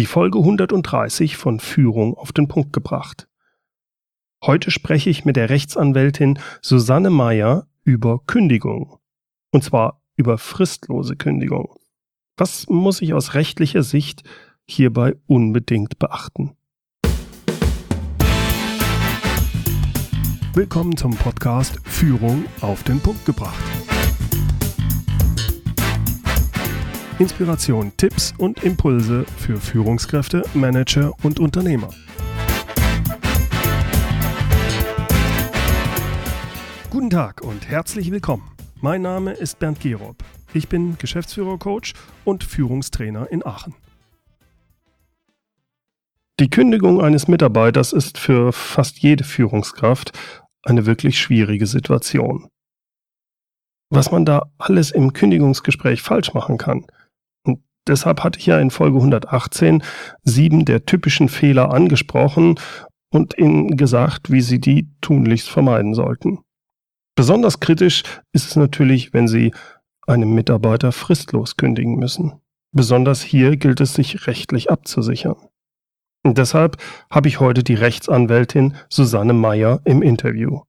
Die Folge 130 von Führung auf den Punkt gebracht. Heute spreche ich mit der Rechtsanwältin Susanne Meyer über Kündigung. Und zwar über fristlose Kündigung. Was muss ich aus rechtlicher Sicht hierbei unbedingt beachten? Willkommen zum Podcast Führung auf den Punkt gebracht. Inspiration, Tipps und Impulse für Führungskräfte, Manager und Unternehmer. Guten Tag und herzlich willkommen. Mein Name ist Bernd Gerob. Ich bin Geschäftsführer-Coach und Führungstrainer in Aachen. Die Kündigung eines Mitarbeiters ist für fast jede Führungskraft eine wirklich schwierige Situation. Was man da alles im Kündigungsgespräch falsch machen kann – Deshalb hatte ich ja in Folge 118 sieben der typischen Fehler angesprochen und Ihnen gesagt, wie Sie die tunlichst vermeiden sollten. Besonders kritisch ist es natürlich, wenn Sie einem Mitarbeiter fristlos kündigen müssen. Besonders hier gilt es sich rechtlich abzusichern. Und deshalb habe ich heute die Rechtsanwältin Susanne Meyer im Interview.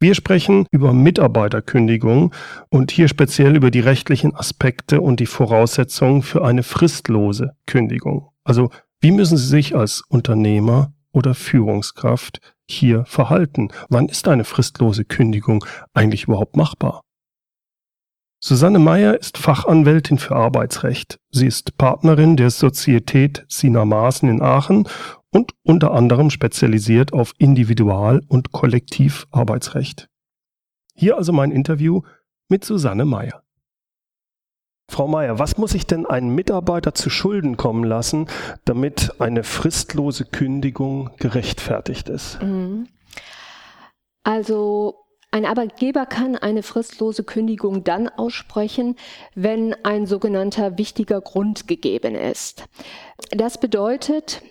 Wir sprechen über Mitarbeiterkündigung und hier speziell über die rechtlichen Aspekte und die Voraussetzungen für eine fristlose Kündigung. Also wie müssen Sie sich als Unternehmer oder Führungskraft hier verhalten? Wann ist eine fristlose Kündigung eigentlich überhaupt machbar? Susanne Meyer ist Fachanwältin für Arbeitsrecht. Sie ist Partnerin der Sozietät Sina Maaßen in Aachen und unter anderem spezialisiert auf Individual- und Kollektivarbeitsrecht. Hier also mein Interview mit Susanne Meyer. Frau Meyer, was muss sich denn ein Mitarbeiter zu Schulden kommen lassen, damit eine fristlose Kündigung gerechtfertigt ist? Mhm. Also ein Arbeitgeber kann eine fristlose Kündigung dann aussprechen, wenn ein sogenannter wichtiger Grund gegeben ist. Das bedeutet,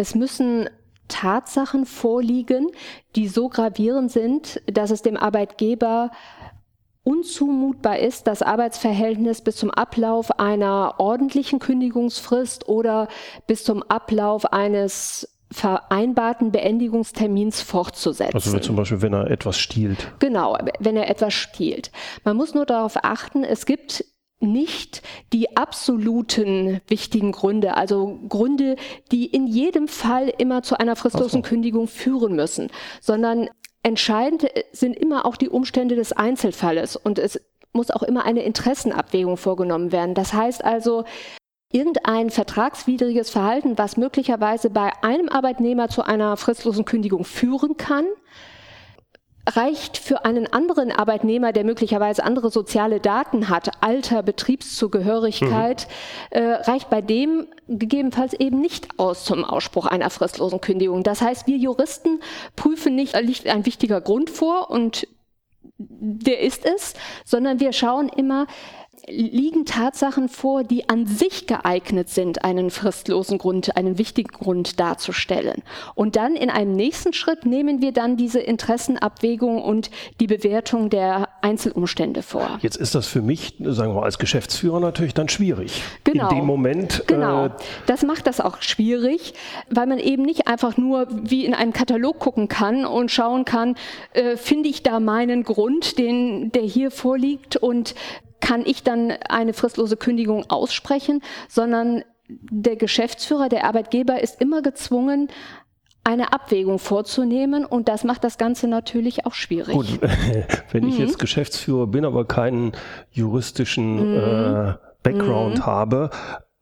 es müssen Tatsachen vorliegen, die so gravierend sind, dass es dem Arbeitgeber unzumutbar ist, das Arbeitsverhältnis bis zum Ablauf einer ordentlichen Kündigungsfrist oder bis zum Ablauf eines vereinbarten Beendigungstermins fortzusetzen. Also zum Beispiel, wenn er etwas stiehlt. Genau, wenn er etwas stiehlt. Man muss nur darauf achten, es gibt nicht die absoluten wichtigen Gründe, also Gründe, die in jedem Fall immer zu einer fristlosen. Kündigung führen müssen, sondern entscheidend sind immer auch die Umstände des Einzelfalles und es muss auch immer eine Interessenabwägung vorgenommen werden. Das heißt also, irgendein vertragswidriges Verhalten, was möglicherweise bei einem Arbeitnehmer zu einer fristlosen Kündigung führen kann, reicht für einen anderen Arbeitnehmer, der möglicherweise andere soziale Daten hat, Alter, Betriebszugehörigkeit, mhm. äh, reicht bei dem gegebenenfalls eben nicht aus zum Ausspruch einer fristlosen Kündigung. Das heißt, wir Juristen prüfen nicht, liegt ein wichtiger Grund vor und der ist es, sondern wir schauen immer, liegen Tatsachen vor, die an sich geeignet sind, einen fristlosen Grund, einen wichtigen Grund darzustellen. Und dann in einem nächsten Schritt nehmen wir dann diese Interessenabwägung und die Bewertung der Einzelumstände vor. Jetzt ist das für mich, sagen wir mal, als Geschäftsführer natürlich dann schwierig. Genau. In dem Moment. Genau. Äh, das macht das auch schwierig, weil man eben nicht einfach nur wie in einen Katalog gucken kann und schauen kann, äh, finde ich da meinen Grund, den, der hier vorliegt und kann ich dann eine fristlose Kündigung aussprechen, sondern der Geschäftsführer, der Arbeitgeber ist immer gezwungen, eine Abwägung vorzunehmen und das macht das Ganze natürlich auch schwierig. Gut, wenn ich mhm. jetzt Geschäftsführer bin, aber keinen juristischen mhm. äh, Background mhm. habe,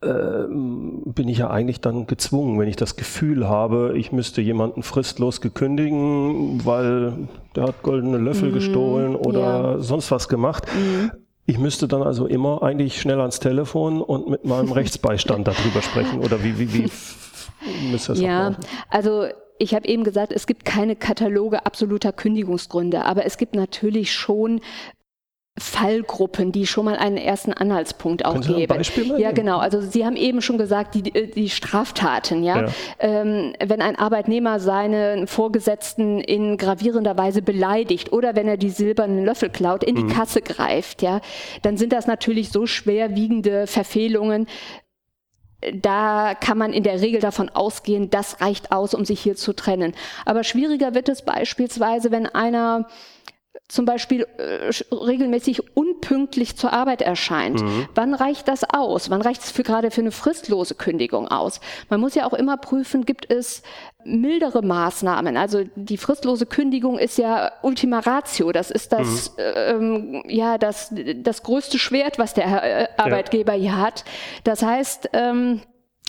äh, bin ich ja eigentlich dann gezwungen, wenn ich das Gefühl habe, ich müsste jemanden fristlos gekündigen, weil der hat goldene Löffel mhm. gestohlen oder ja. sonst was gemacht. Ich müsste dann also immer eigentlich schnell ans Telefon und mit meinem Rechtsbeistand darüber sprechen oder wie, wie, wie müsste das Ja, also ich habe eben gesagt, es gibt keine Kataloge absoluter Kündigungsgründe, aber es gibt natürlich schon Fallgruppen, die schon mal einen ersten Anhaltspunkt auch Können geben. Ein Beispiel mal ja, genau. Also Sie haben eben schon gesagt, die, die Straftaten. Ja, ja. Ähm, wenn ein Arbeitnehmer seinen Vorgesetzten in gravierender Weise beleidigt oder wenn er die silbernen Löffel klaut, in die mhm. Kasse greift, ja, dann sind das natürlich so schwerwiegende Verfehlungen, da kann man in der Regel davon ausgehen, das reicht aus, um sich hier zu trennen. Aber schwieriger wird es beispielsweise, wenn einer zum Beispiel äh, regelmäßig unpünktlich zur Arbeit erscheint. Mhm. Wann reicht das aus? Wann reicht es für, gerade für eine fristlose Kündigung aus? Man muss ja auch immer prüfen, gibt es mildere Maßnahmen? Also die fristlose Kündigung ist ja Ultima Ratio. Das ist das, mhm. ähm, ja, das, das größte Schwert, was der äh, Arbeitgeber ja. hier hat. Das heißt, ähm,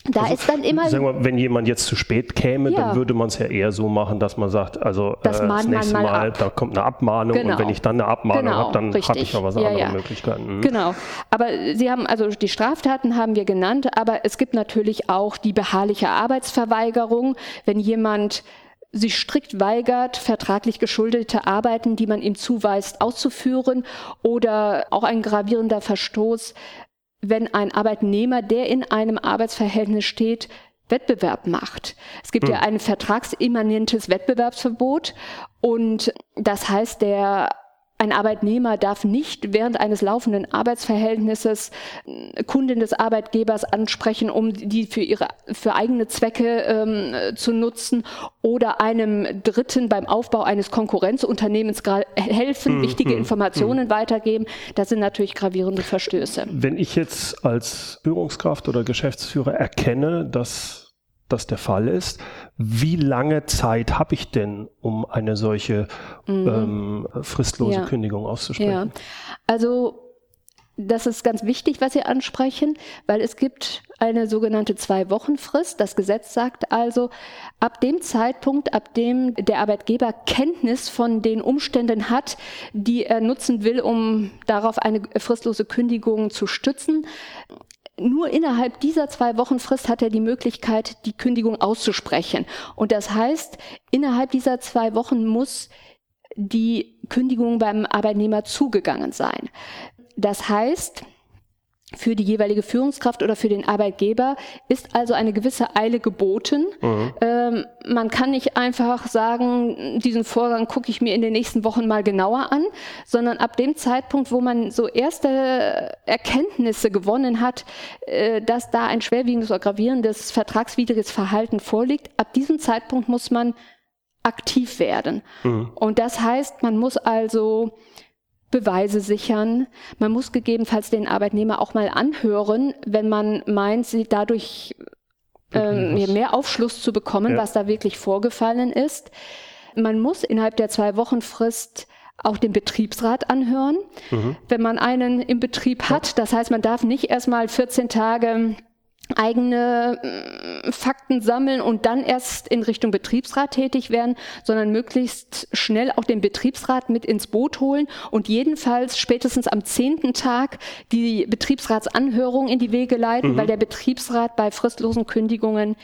da also, ist dann immer. Sagen wir, wenn jemand jetzt zu spät käme, ja. dann würde man es ja eher so machen, dass man sagt, also das, äh, das nächste Mal, mal da kommt eine Abmahnung genau. und wenn ich dann eine Abmahnung genau, habe, dann habe ich noch was ja, andere ja. Möglichkeiten. Mhm. Genau. Aber Sie haben, also die Straftaten haben wir genannt, aber es gibt natürlich auch die beharrliche Arbeitsverweigerung, wenn jemand sich strikt weigert, vertraglich geschuldete Arbeiten, die man ihm zuweist, auszuführen oder auch ein gravierender Verstoß, wenn ein Arbeitnehmer, der in einem Arbeitsverhältnis steht, Wettbewerb macht. Es gibt hm. ja ein vertragsimmanentes Wettbewerbsverbot und das heißt, der ein Arbeitnehmer darf nicht während eines laufenden Arbeitsverhältnisses äh, Kunden des Arbeitgebers ansprechen, um die für ihre für eigene Zwecke ähm, zu nutzen oder einem Dritten beim Aufbau eines Konkurrenzunternehmens helfen, mhm. wichtige mhm. Informationen mhm. weitergeben. Das sind natürlich gravierende Verstöße. Wenn ich jetzt als Führungskraft oder Geschäftsführer erkenne, dass das der Fall ist, wie lange Zeit habe ich denn, um eine solche mhm. ähm, fristlose ja. Kündigung auszusprechen? Ja. Also das ist ganz wichtig, was Sie ansprechen, weil es gibt eine sogenannte Zwei-Wochen-Frist. Das Gesetz sagt also, ab dem Zeitpunkt, ab dem der Arbeitgeber Kenntnis von den Umständen hat, die er nutzen will, um darauf eine fristlose Kündigung zu stützen, nur innerhalb dieser zwei Wochen Frist hat er die Möglichkeit, die Kündigung auszusprechen. Und das heißt, innerhalb dieser zwei Wochen muss die Kündigung beim Arbeitnehmer zugegangen sein. Das heißt, für die jeweilige Führungskraft oder für den Arbeitgeber ist also eine gewisse Eile geboten. Mhm. Ähm, man kann nicht einfach sagen, diesen Vorgang gucke ich mir in den nächsten Wochen mal genauer an, sondern ab dem Zeitpunkt, wo man so erste Erkenntnisse gewonnen hat, äh, dass da ein schwerwiegendes oder gravierendes vertragswidriges Verhalten vorliegt, ab diesem Zeitpunkt muss man aktiv werden. Mhm. Und das heißt, man muss also Beweise sichern. Man muss gegebenenfalls den Arbeitnehmer auch mal anhören, wenn man meint, sie dadurch ähm, mehr Aufschluss zu bekommen, ja. was da wirklich vorgefallen ist. Man muss innerhalb der zwei Wochen Frist auch den Betriebsrat anhören, mhm. wenn man einen im Betrieb hat. Das heißt, man darf nicht erstmal 14 Tage eigene äh, Fakten sammeln und dann erst in Richtung Betriebsrat tätig werden, sondern möglichst schnell auch den Betriebsrat mit ins Boot holen und jedenfalls spätestens am zehnten Tag die Betriebsratsanhörung in die Wege leiten, mhm. weil der Betriebsrat bei fristlosen Kündigungen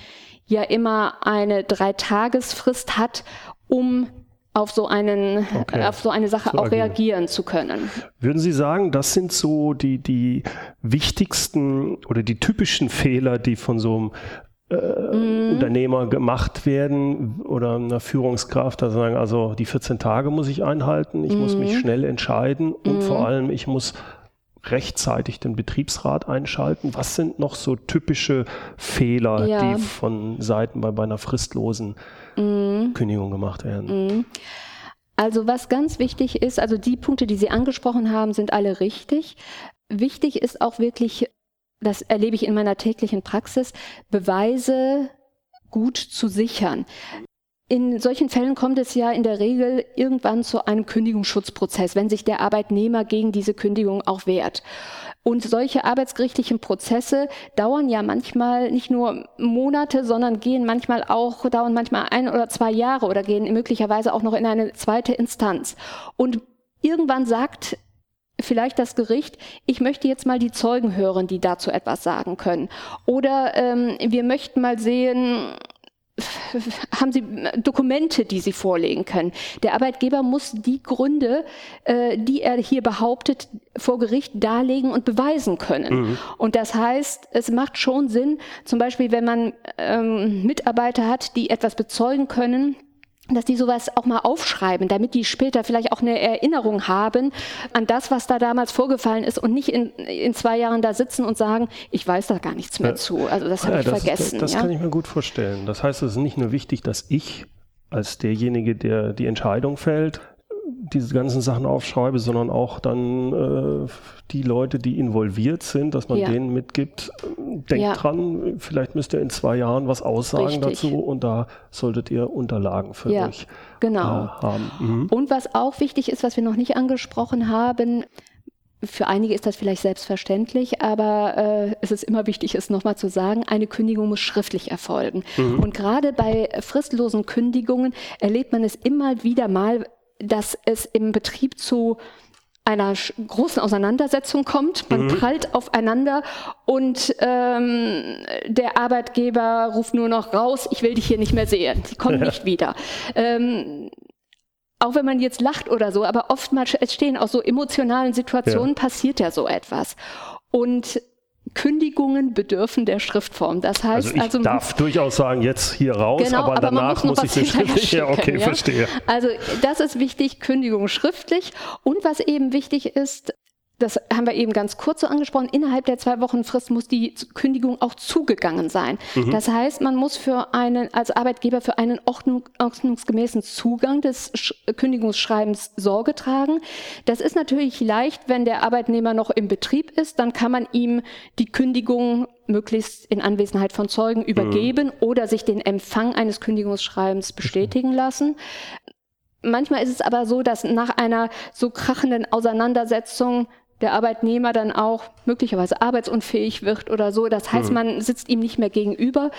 ja immer eine Dreitagesfrist hat, um auf so einen, okay. auf so eine Sache so auch agieren. reagieren zu können. Würden Sie sagen, das sind so die, die wichtigsten oder die typischen Fehler, die von so einem äh, mm. Unternehmer gemacht werden oder einer Führungskraft, da sagen, also die 14 Tage muss ich einhalten, ich mm. muss mich mhm. schnell entscheiden und mm. vor allem ich muss rechtzeitig den Betriebsrat einschalten. Was sind noch so typische Fehler, ja. die von Seiten bei, bei einer fristlosen mhm. Kündigung gemacht werden. Mhm. Also was ganz wichtig ist, also die Punkte, die Sie angesprochen haben, sind alle richtig. Wichtig ist auch wirklich, das erlebe ich in meiner täglichen Praxis, Beweise gut zu sichern. In solchen Fällen kommt es ja in der Regel irgendwann zu einem Kündigungsschutzprozess, wenn sich der Arbeitnehmer gegen diese Kündigung auch wehrt. Und solche arbeitsgerichtlichen Prozesse dauern ja manchmal nicht nur Monate, sondern gehen manchmal auch, dauern manchmal ein oder zwei Jahre oder gehen möglicherweise auch noch in eine zweite Instanz. Und irgendwann sagt vielleicht das Gericht, ich möchte jetzt mal die Zeugen hören, die dazu etwas sagen können. Oder ähm, wir möchten mal sehen, haben Sie Dokumente, die Sie vorlegen können. Der Arbeitgeber muss die Gründe, äh, die er hier behauptet, vor Gericht darlegen und beweisen können. Mhm. Und das heißt, es macht schon Sinn, zum Beispiel, wenn man ähm, Mitarbeiter hat, die etwas bezeugen können, dass die sowas auch mal aufschreiben, damit die später vielleicht auch eine Erinnerung haben an das, was da damals vorgefallen ist und nicht in, in zwei Jahren da sitzen und sagen, ich weiß da gar nichts mehr zu. Also das habe ja, ich das, vergessen. Das, das ja? kann ich mir gut vorstellen. Das heißt, es ist nicht nur wichtig, dass ich als derjenige, der die Entscheidung fällt, diese ganzen Sachen aufschreibe, sondern auch dann äh, die Leute, die involviert sind, dass man ja. denen mitgibt, denkt ja. dran, vielleicht müsst ihr in zwei Jahren was aussagen Richtig. dazu und da solltet ihr Unterlagen für ja, euch genau. äh, haben. Mhm. Und was auch wichtig ist, was wir noch nicht angesprochen haben, für einige ist das vielleicht selbstverständlich, aber äh, es ist immer wichtig, es nochmal zu sagen, eine Kündigung muss schriftlich erfolgen. Mhm. Und gerade bei fristlosen Kündigungen erlebt man es immer wieder mal, dass es im Betrieb zu einer großen Auseinandersetzung kommt. Man mhm. prallt aufeinander und ähm, der Arbeitgeber ruft nur noch raus, ich will dich hier nicht mehr sehen. Sie kommen ja. nicht wieder. Ähm, auch wenn man jetzt lacht oder so, aber oftmals entstehen aus so emotionalen Situationen ja. passiert ja so etwas. Und Kündigungen bedürfen der Schriftform. Das heißt, also ich also, darf durchaus sagen, jetzt hier raus, genau, aber, aber danach muss, muss ich schriftlich. Ja, okay, ja? verstehe. Also das ist wichtig, Kündigung schriftlich. Und was eben wichtig ist, das haben wir eben ganz kurz so angesprochen, innerhalb der zwei Wochen Frist muss die Kündigung auch zugegangen sein. Mhm. Das heißt, man muss für einen, als Arbeitgeber für einen ordnung, ordnungsgemäßen Zugang des Sch Kündigungsschreibens Sorge tragen. Das ist natürlich leicht, wenn der Arbeitnehmer noch im Betrieb ist, dann kann man ihm die Kündigung möglichst in Anwesenheit von Zeugen mhm. übergeben mhm. oder sich den Empfang eines Kündigungsschreibens bestätigen lassen. Manchmal ist es aber so, dass nach einer so krachenden Auseinandersetzung der Arbeitnehmer dann auch möglicherweise arbeitsunfähig wird oder so. Das heißt, mhm. man sitzt ihm nicht mehr gegenüber.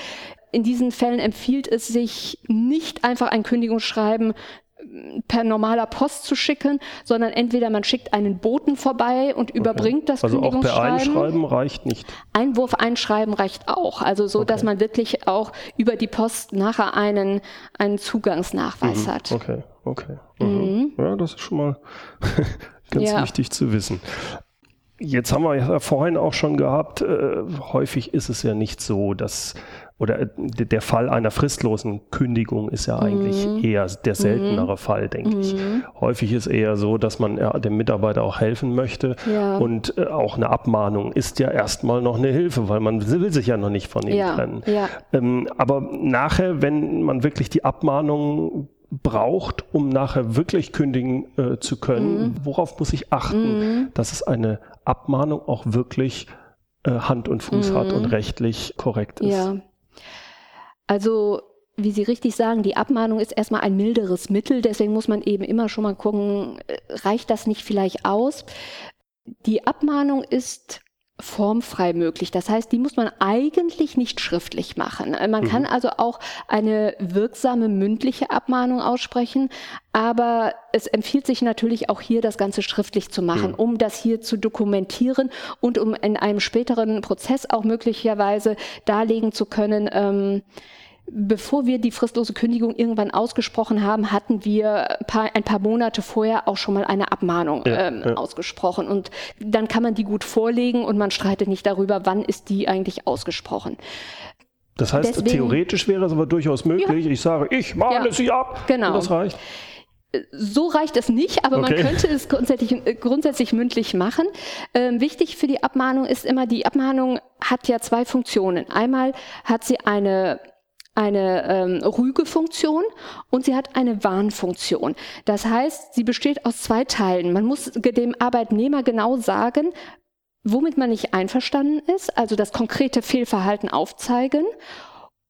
In diesen Fällen empfiehlt es sich nicht einfach ein Kündigungsschreiben äh, per normaler Post zu schicken, sondern entweder man schickt einen Boten vorbei und okay. überbringt das also Kündigungsschreiben. Also auch per Einschreiben reicht nicht? Einwurf einschreiben reicht auch. Also so, okay. dass man wirklich auch über die Post nachher einen, einen Zugangsnachweis mhm. hat. Okay, okay. Mhm. mhm. Ja, das ist schon mal Ganz ja. wichtig zu wissen. Jetzt haben wir ja vorhin auch schon gehabt, äh, häufig ist es ja nicht so, dass oder äh, der Fall einer fristlosen Kündigung ist ja eigentlich mhm. eher der seltenere mhm. Fall, denke mhm. ich. Häufig ist eher so, dass man dem Mitarbeiter auch helfen möchte ja. und äh, auch eine Abmahnung ist ja erstmal noch eine Hilfe, weil man will sich ja noch nicht von ihm ja. trennen. Ja. Ähm, aber nachher, wenn man wirklich die Abmahnung braucht, um nachher wirklich kündigen äh, zu können. Mhm. Worauf muss ich achten, mhm. dass es eine Abmahnung auch wirklich äh, Hand und Fuß mhm. hat und rechtlich korrekt ist? Ja. Also wie Sie richtig sagen, die Abmahnung ist erstmal ein milderes Mittel, deswegen muss man eben immer schon mal gucken, äh, reicht das nicht vielleicht aus? Die Abmahnung ist formfrei möglich. Das heißt, die muss man eigentlich nicht schriftlich machen. Äh, man mhm. kann also auch eine wirksame mündliche Abmahnung aussprechen, aber es empfiehlt sich natürlich auch hier, das Ganze schriftlich zu machen, mhm. um das hier zu dokumentieren und um in einem späteren Prozess auch möglicherweise darlegen zu können, ähm, Bevor wir die fristlose Kündigung irgendwann ausgesprochen haben, hatten wir ein paar, ein paar Monate vorher auch schon mal eine Abmahnung ja, ähm, ja. ausgesprochen. Und dann kann man die gut vorlegen und man streitet nicht darüber, wann ist die eigentlich ausgesprochen. Das heißt, Deswegen, theoretisch wäre es aber durchaus möglich. Ja. Ich sage, ich mahne sie ab. Genau. Und das reicht. So reicht es nicht, aber okay. man könnte es grundsätzlich, grundsätzlich mündlich machen. Ähm, wichtig für die Abmahnung ist immer, die Abmahnung hat ja zwei Funktionen. Einmal hat sie eine eine ähm, Rügefunktion und sie hat eine Warnfunktion. Das heißt, sie besteht aus zwei Teilen. Man muss dem Arbeitnehmer genau sagen, womit man nicht einverstanden ist, also das konkrete Fehlverhalten aufzeigen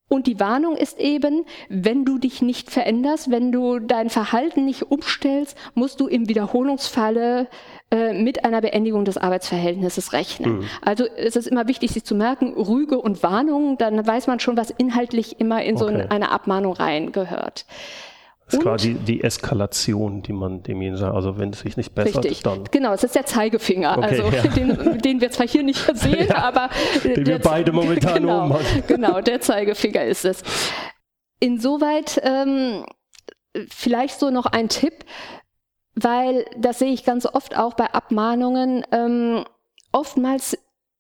und die Warnung ist eben, wenn du dich nicht veränderst, wenn du dein Verhalten nicht umstellst, musst du im Wiederholungsfalle äh, mit einer Beendigung des Arbeitsverhältnisses rechnen. Mhm. Also es ist immer wichtig, sich zu merken, Rüge und Warnung, dann weiß man schon, was inhaltlich immer in okay. so eine Abmahnung reingehört. Das ist quasi die Eskalation, die man demjenigen sagt. Also wenn es sich nicht bessert, richtig. dann. Genau, es ist der Zeigefinger. Okay, also ja. den, den, wir zwar hier nicht sehen, ja, aber den wir beide momentan genau, oben haben. Genau, der Zeigefinger ist es. Insoweit ähm, vielleicht so noch ein Tipp, weil das sehe ich ganz oft auch bei Abmahnungen. Ähm, oftmals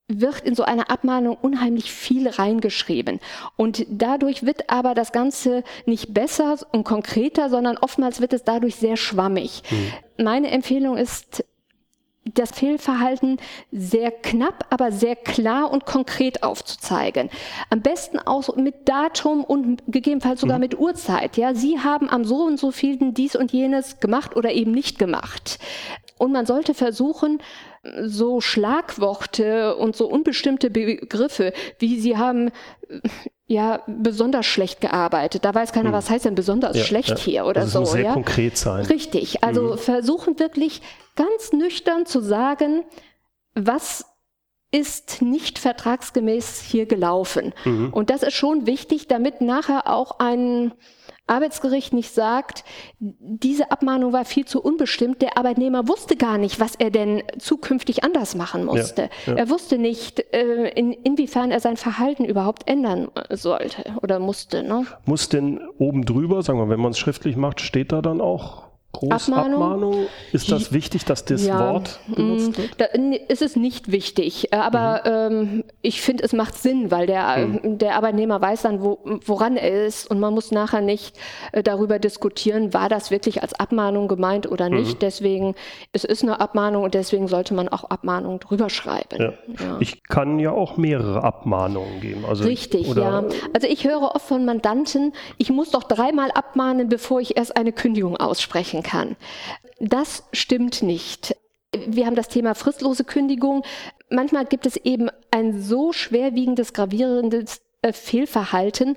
wird in so eine Abmahnung unheimlich viel reingeschrieben. Und dadurch wird aber das Ganze nicht besser und konkreter, sondern oftmals wird es dadurch sehr schwammig. Mhm. Meine Empfehlung ist, das Fehlverhalten sehr knapp, aber sehr klar und konkret aufzuzeigen. Am besten auch mit Datum und gegebenenfalls sogar mhm. mit Uhrzeit. Ja, Sie haben am so und so vielen dies und jenes gemacht oder eben nicht gemacht. Und man sollte versuchen, so Schlagworte und so unbestimmte Begriffe, wie sie haben ja besonders schlecht gearbeitet. Da weiß keiner, hm. was heißt denn besonders ja, schlecht ja. hier oder also so. Muss sehr ja? konkret sein. Richtig. Also mhm. versuchen wirklich ganz nüchtern zu sagen, was ist nicht vertragsgemäß hier gelaufen. Mhm. Und das ist schon wichtig, damit nachher auch ein Arbeitsgericht nicht sagt, diese Abmahnung war viel zu unbestimmt, der Arbeitnehmer wusste gar nicht, was er denn zukünftig anders machen musste. Ja, ja. Er wusste nicht, äh, in, inwiefern er sein Verhalten überhaupt ändern sollte oder musste. Ne? Muss denn oben drüber, sagen wir, wenn man es schriftlich macht, steht da dann auch Großabmahnung? Abmahnung? Ist das wichtig, dass das ja, Wort benutzt wird? Da ist es nicht wichtig, aber mhm. ähm, ich finde, es macht Sinn, weil der, mhm. der Arbeitnehmer weiß dann, wo, woran er ist und man muss nachher nicht äh, darüber diskutieren, war das wirklich als Abmahnung gemeint oder nicht. Mhm. Deswegen, es ist eine Abmahnung und deswegen sollte man auch Abmahnungen drüber schreiben. Ja. Ja. Ich kann ja auch mehrere Abmahnungen geben. Also, Richtig, ja. Also ich höre oft von Mandanten, ich muss doch dreimal abmahnen, bevor ich erst eine Kündigung aussprechen kann. Das stimmt nicht. Wir haben das Thema fristlose Kündigung. Manchmal gibt es eben ein so schwerwiegendes, gravierendes äh, Fehlverhalten,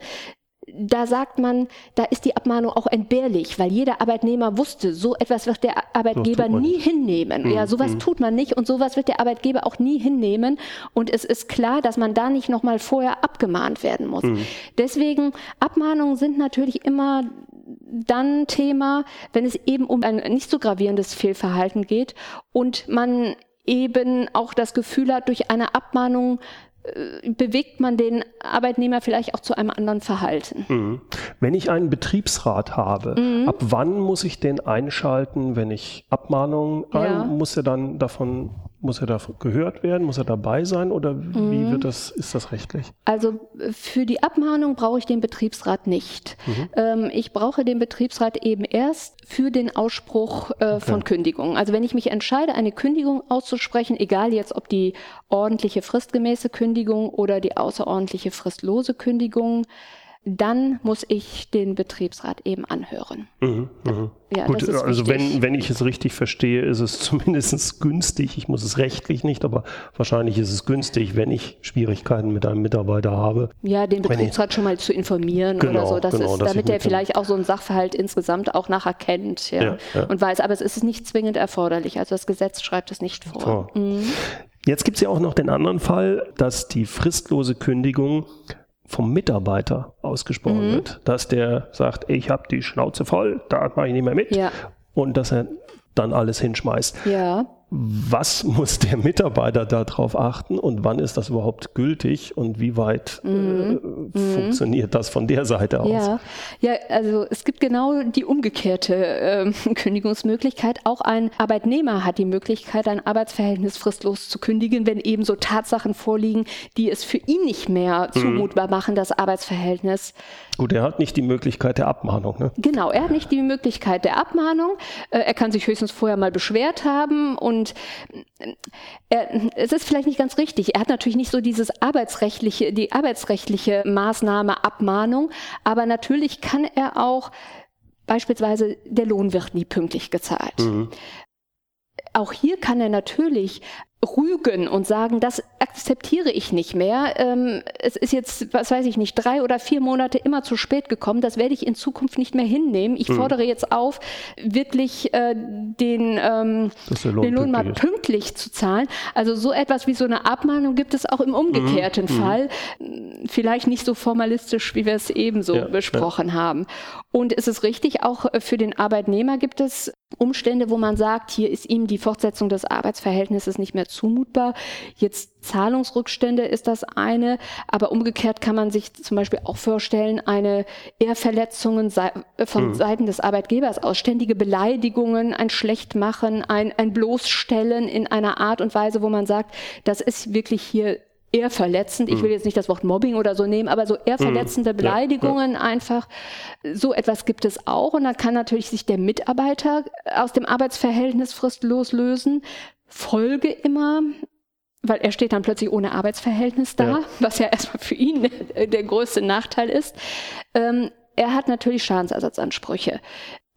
da sagt man, da ist die Abmahnung auch entbehrlich, weil jeder Arbeitnehmer wusste, so etwas wird der Arbeitgeber nie nicht. hinnehmen. Mhm. Ja, sowas mhm. tut man nicht und sowas wird der Arbeitgeber auch nie hinnehmen. Und es ist klar, dass man da nicht nochmal vorher abgemahnt werden muss. Mhm. Deswegen, Abmahnungen sind natürlich immer dann Thema, wenn es eben um ein nicht so gravierendes Fehlverhalten geht und man eben auch das Gefühl hat, durch eine Abmahnung äh, bewegt man den Arbeitnehmer vielleicht auch zu einem anderen Verhalten. Mhm. Wenn ich einen Betriebsrat habe, mhm. ab wann muss ich den einschalten, wenn ich Abmahnungen ja. muss er dann davon muss er da gehört werden? Muss er dabei sein oder mhm. wie wird das, ist das rechtlich? Also für die Abmahnung brauche ich den Betriebsrat nicht. Mhm. Ähm, ich brauche den Betriebsrat eben erst für den Ausspruch äh, okay. von Kündigungen. Also wenn ich mich entscheide, eine Kündigung auszusprechen, egal jetzt ob die ordentliche fristgemäße Kündigung oder die außerordentliche fristlose Kündigung, dann muss ich den Betriebsrat eben anhören. Mhm, mh. ja, Gut, also wenn, wenn ich es richtig verstehe, ist es zumindest günstig. Ich muss es rechtlich nicht, aber wahrscheinlich ist es günstig, wenn ich Schwierigkeiten mit einem Mitarbeiter habe. Ja, den Betriebsrat ich, schon mal zu informieren genau, oder so, das genau, ist, damit er vielleicht auch so ein Sachverhalt insgesamt auch nachher kennt ja, ja, ja, und weiß. Aber es ist nicht zwingend erforderlich. Also das Gesetz schreibt es nicht vor. vor. Mhm. Jetzt gibt es ja auch noch den anderen Fall, dass die fristlose Kündigung vom Mitarbeiter ausgesprochen mhm. wird, dass der sagt, ich habe die Schnauze voll, da mache ich nicht mehr mit ja. und dass er dann alles hinschmeißt. Ja was muss der Mitarbeiter darauf achten und wann ist das überhaupt gültig und wie weit mhm. äh, funktioniert das von der Seite aus? Ja, ja also es gibt genau die umgekehrte äh, Kündigungsmöglichkeit. Auch ein Arbeitnehmer hat die Möglichkeit, ein Arbeitsverhältnis fristlos zu kündigen, wenn eben so Tatsachen vorliegen, die es für ihn nicht mehr mhm. zumutbar mhm. machen, das Arbeitsverhältnis. Gut, er hat nicht die Möglichkeit der Abmahnung. Ne? Genau, er hat nicht die Möglichkeit der Abmahnung. Äh, er kann sich höchstens vorher mal beschwert haben und und äh, er, es ist vielleicht nicht ganz richtig. Er hat natürlich nicht so dieses arbeitsrechtliche, die arbeitsrechtliche Maßnahme Abmahnung, aber natürlich kann er auch beispielsweise der Lohn wird nie pünktlich gezahlt. Mhm. Auch hier kann er natürlich rügen und sagen, das akzeptiere ich nicht mehr. Ähm, es ist jetzt, was weiß ich nicht, drei oder vier Monate immer zu spät gekommen. Das werde ich in Zukunft nicht mehr hinnehmen. Ich mhm. fordere jetzt auf, wirklich äh, den, ähm, Lohn, den Lohn mal pünktlich zu zahlen. Also so etwas wie so eine Abmahnung gibt es auch im umgekehrten mhm. Fall. Vielleicht nicht so formalistisch, wie wir es eben so ja, besprochen ja. haben. Und es ist richtig, auch für den Arbeitnehmer gibt es Umstände, wo man sagt, hier ist ihm die Fortsetzung des Arbeitsverhältnisses nicht mehr zumutbar. Jetzt Zahlungsrückstände ist das eine, aber umgekehrt kann man sich zum Beispiel auch vorstellen, eine Ehrverletzungen von mhm. Seiten des Arbeitgebers aus, ständige Beleidigungen, ein Schlechtmachen, ein, ein Bloßstellen in einer Art und Weise, wo man sagt, das ist wirklich hier eher verletzend, ich will jetzt nicht das Wort Mobbing oder so nehmen, aber so eher verletzende Beleidigungen ja, ja. einfach. So etwas gibt es auch und dann kann natürlich sich der Mitarbeiter aus dem Arbeitsverhältnis fristlos lösen. Folge immer, weil er steht dann plötzlich ohne Arbeitsverhältnis da, ja. was ja erstmal für ihn der größte Nachteil ist. Ähm, er hat natürlich Schadensersatzansprüche.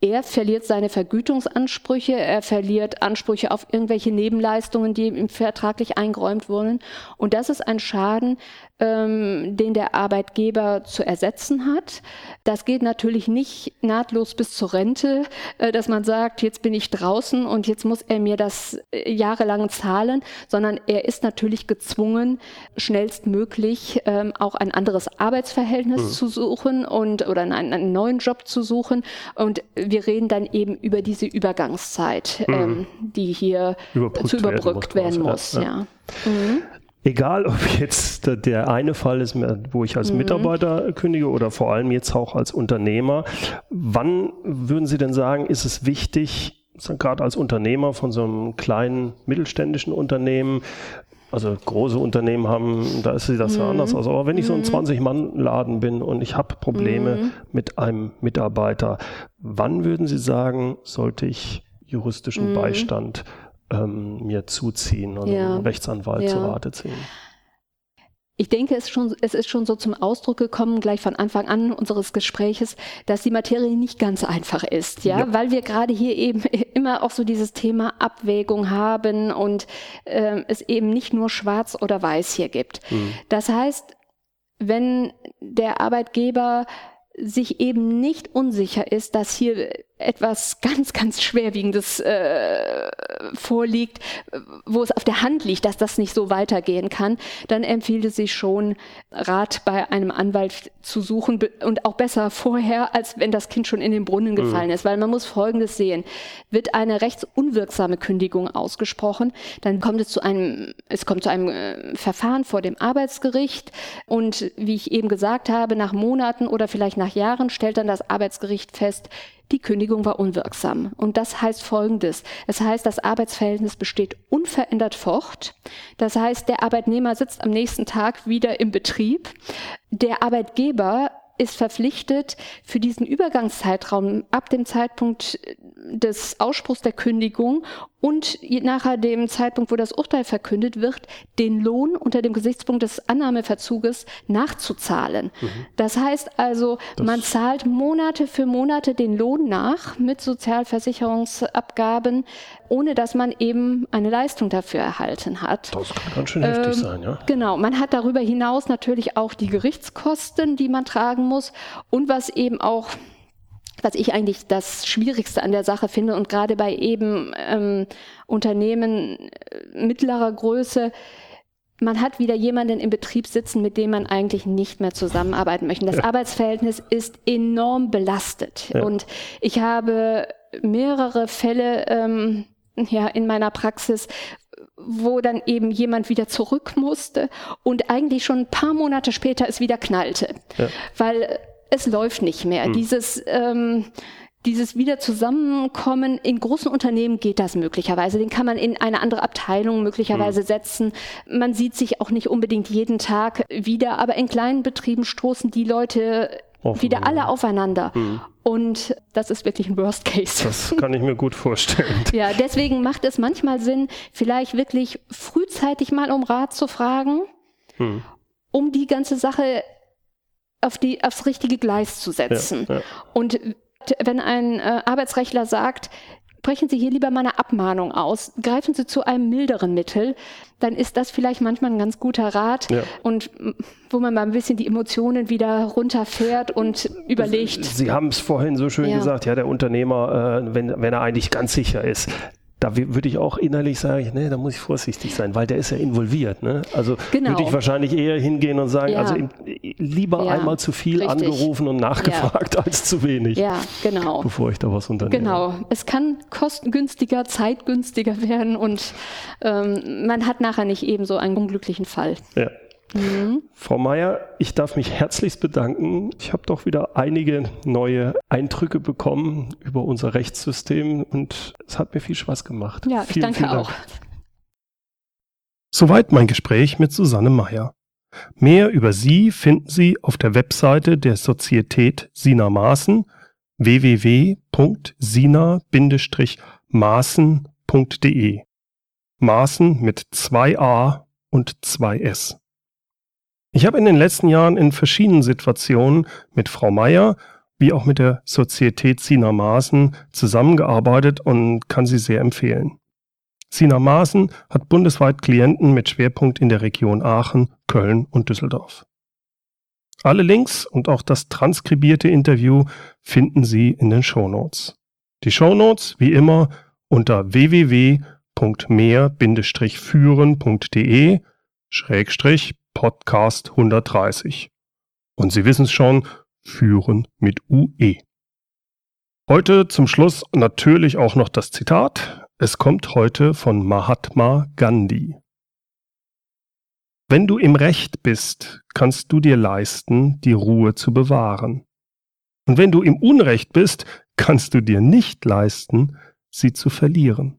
Er verliert seine Vergütungsansprüche, er verliert Ansprüche auf irgendwelche Nebenleistungen, die ihm vertraglich eingeräumt wurden. Und das ist ein Schaden, ähm, den der Arbeitgeber zu ersetzen hat. Das geht natürlich nicht nahtlos bis zur Rente, äh, dass man sagt, jetzt bin ich draußen und jetzt muss er mir das äh, jahrelang zahlen, sondern er ist natürlich gezwungen, schnellstmöglich ähm, auch ein anderes Arbeitsverhältnis mhm. zu suchen und oder einen, einen, neuen Job zu suchen. Und wir reden dann eben über diese Übergangszeit, mhm. ähm, die hier überbrückt zu überbrückt werden muss. Werden muss ja. ja. Mhm. Egal, ob jetzt der eine Fall ist, wo ich als mhm. Mitarbeiter kündige oder vor allem jetzt auch als Unternehmer. Wann würden Sie denn sagen, ist es wichtig, gerade als Unternehmer von so einem kleinen mittelständischen Unternehmen, also große Unternehmen haben, da ist das ja mhm. anders aus. Aber wenn ich so ein 20-Mann-Laden mhm. bin und ich habe Probleme mhm. mit einem Mitarbeiter, wann würden Sie sagen, sollte ich juristischen mhm. Beistand ähm, mir zuziehen oder ja. einen Rechtsanwalt ja. zu Rate ziehen. Ich denke, es, schon, es, ist schon so zum Ausdruck gekommen, gleich von Anfang an unseres Gespräches, dass die Materie nicht ganz einfach ist, ja, ja. weil wir gerade hier eben immer auch so dieses Thema Abwägung haben und äh, es eben nicht nur schwarz oder weiß hier gibt. Mhm. Das heißt, wenn der Arbeitgeber sich eben nicht unsicher ist, dass hier etwas ganz, ganz Schwerwiegendes äh, vorliegt, wo es auf der Hand liegt, dass das nicht so weitergehen kann, dann empfiehlt es sich schon, Rat bei einem Anwalt zu suchen und auch besser vorher, als wenn das Kind schon in den Brunnen gefallen mhm. ist, weil man muss Folgendes sehen. Wird eine rechtsunwirksame Kündigung ausgesprochen, dann kommt es zu einem, es kommt zu einem äh, Verfahren vor dem Arbeitsgericht und wie ich eben gesagt habe, nach Monaten oder vielleicht nach Jahren stellt dann das Arbeitsgericht fest, die Kündigung war unwirksam. Und das heißt Folgendes. Es heißt, das Arbeitsverhältnis besteht unverändert fort. Das heißt, der Arbeitnehmer sitzt am nächsten Tag wieder im Betrieb. Der Arbeitgeber ist verpflichtet, für diesen Übergangszeitraum ab dem Zeitpunkt des Ausspruchs der Kündigung und nachher dem Zeitpunkt, wo das Urteil verkündet wird, den Lohn unter dem Gesichtspunkt des Annahmeverzuges nachzuzahlen. Mhm. Das heißt also, das man zahlt Monate für Monate den Lohn nach mit Sozialversicherungsabgaben, ohne dass man eben eine Leistung dafür erhalten hat. Das kann ganz schön ähm, heftig sein, ja. Genau. Man hat darüber hinaus natürlich auch die Gerichtskosten, die man tragen muss und was eben auch was ich eigentlich das Schwierigste an der Sache finde und gerade bei eben ähm, Unternehmen äh, mittlerer Größe, man hat wieder jemanden im Betrieb sitzen, mit dem man eigentlich nicht mehr zusammenarbeiten möchte. Das ja. Arbeitsverhältnis ist enorm belastet. Ja. Und ich habe mehrere Fälle ähm, ja, in meiner Praxis, wo dann eben jemand wieder zurück musste und eigentlich schon ein paar Monate später es wieder knallte. Ja. Weil es läuft nicht mehr. Hm. Dieses ähm, dieses wieder Zusammenkommen in großen Unternehmen geht das möglicherweise. Den kann man in eine andere Abteilung möglicherweise hm. setzen. Man sieht sich auch nicht unbedingt jeden Tag wieder, aber in kleinen Betrieben stoßen die Leute Offen, wieder alle aufeinander. Hm. Und das ist wirklich ein Worst Case. Das kann ich mir gut vorstellen. ja, deswegen macht es manchmal Sinn, vielleicht wirklich frühzeitig mal um Rat zu fragen, hm. um die ganze Sache auf die, aufs richtige Gleis zu setzen. Ja, ja. Und wenn ein äh, Arbeitsrechtler sagt, brechen Sie hier lieber mal eine Abmahnung aus, greifen Sie zu einem milderen Mittel, dann ist das vielleicht manchmal ein ganz guter Rat ja. und wo man mal ein bisschen die Emotionen wieder runterfährt und überlegt. Sie haben es vorhin so schön ja. gesagt, ja, der Unternehmer, äh, wenn, wenn er eigentlich ganz sicher ist, da würde ich auch innerlich sagen, nee, da muss ich vorsichtig sein, weil der ist ja involviert. Ne? Also genau. würde ich wahrscheinlich eher hingehen und sagen, ja. also lieber ja. einmal zu viel Richtig. angerufen und nachgefragt ja. als zu wenig. Ja, genau. Bevor ich da was unternehme. Genau. Es kann kostengünstiger, zeitgünstiger werden und ähm, man hat nachher nicht eben so einen unglücklichen Fall. Ja. Mhm. Frau Meier, ich darf mich herzlichst bedanken. Ich habe doch wieder einige neue Eindrücke bekommen über unser Rechtssystem und es hat mir viel Spaß gemacht. Ja, ich vielen, danke vielen auch. Soweit mein Gespräch mit Susanne Meyer. Mehr über sie finden Sie auf der Webseite der Sozietät Sina Maaßen www.sina-maaßen.de Maaßen mit zwei A und zwei S. Ich habe in den letzten Jahren in verschiedenen Situationen mit Frau Meyer wie auch mit der Sozietät Sina Maaßen zusammengearbeitet und kann sie sehr empfehlen. Sina Maaßen hat bundesweit Klienten mit Schwerpunkt in der Region Aachen, Köln und Düsseldorf. Alle Links und auch das transkribierte Interview finden Sie in den Shownotes. Die Shownotes wie immer unter www.mehr-führen.de Podcast 130. Und Sie wissen es schon, führen mit UE. Heute zum Schluss natürlich auch noch das Zitat. Es kommt heute von Mahatma Gandhi. Wenn du im Recht bist, kannst du dir leisten, die Ruhe zu bewahren. Und wenn du im Unrecht bist, kannst du dir nicht leisten, sie zu verlieren.